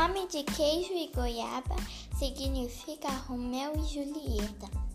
nome de queijo e goiaba significa Romeu e Julieta.